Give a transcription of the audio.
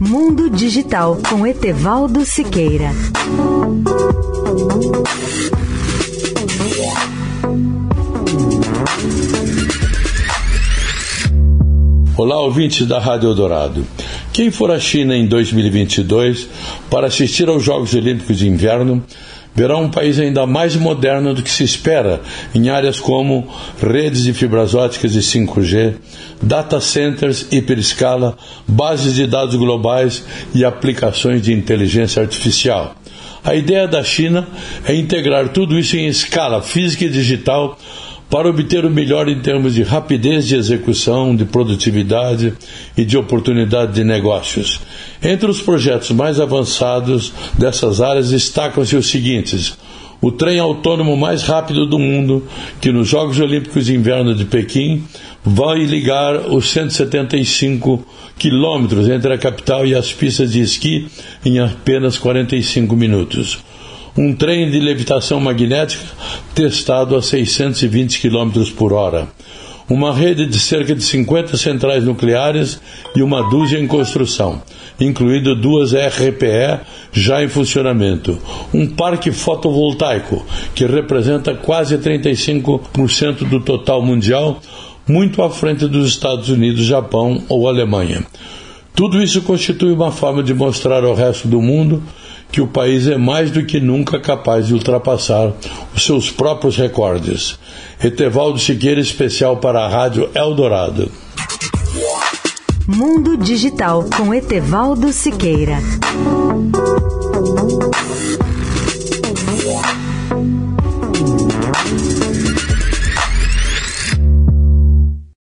Mundo Digital com Etevaldo Siqueira. Olá, ouvintes da Rádio Eldorado. Quem for à China em 2022 para assistir aos Jogos Olímpicos de Inverno verá um país ainda mais moderno do que se espera em áreas como redes de fibras óticas e 5G, data centers hiperescala, bases de dados globais e aplicações de inteligência artificial. A ideia da China é integrar tudo isso em escala física e digital para obter o melhor em termos de rapidez de execução, de produtividade e de oportunidade de negócios. Entre os projetos mais avançados dessas áreas destacam-se os seguintes: o trem autônomo mais rápido do mundo, que nos Jogos Olímpicos de Inverno de Pequim vai ligar os 175 quilômetros entre a capital e as pistas de esqui em apenas 45 minutos um trem de levitação magnética testado a 620 km por hora, uma rede de cerca de 50 centrais nucleares e uma dúzia em construção, incluindo duas RPE já em funcionamento, um parque fotovoltaico que representa quase 35% do total mundial, muito à frente dos Estados Unidos, Japão ou Alemanha. Tudo isso constitui uma forma de mostrar ao resto do mundo que o país é mais do que nunca capaz de ultrapassar os seus próprios recordes. Etevaldo Siqueira, especial para a Rádio Eldorado. Mundo Digital com Etevaldo Siqueira.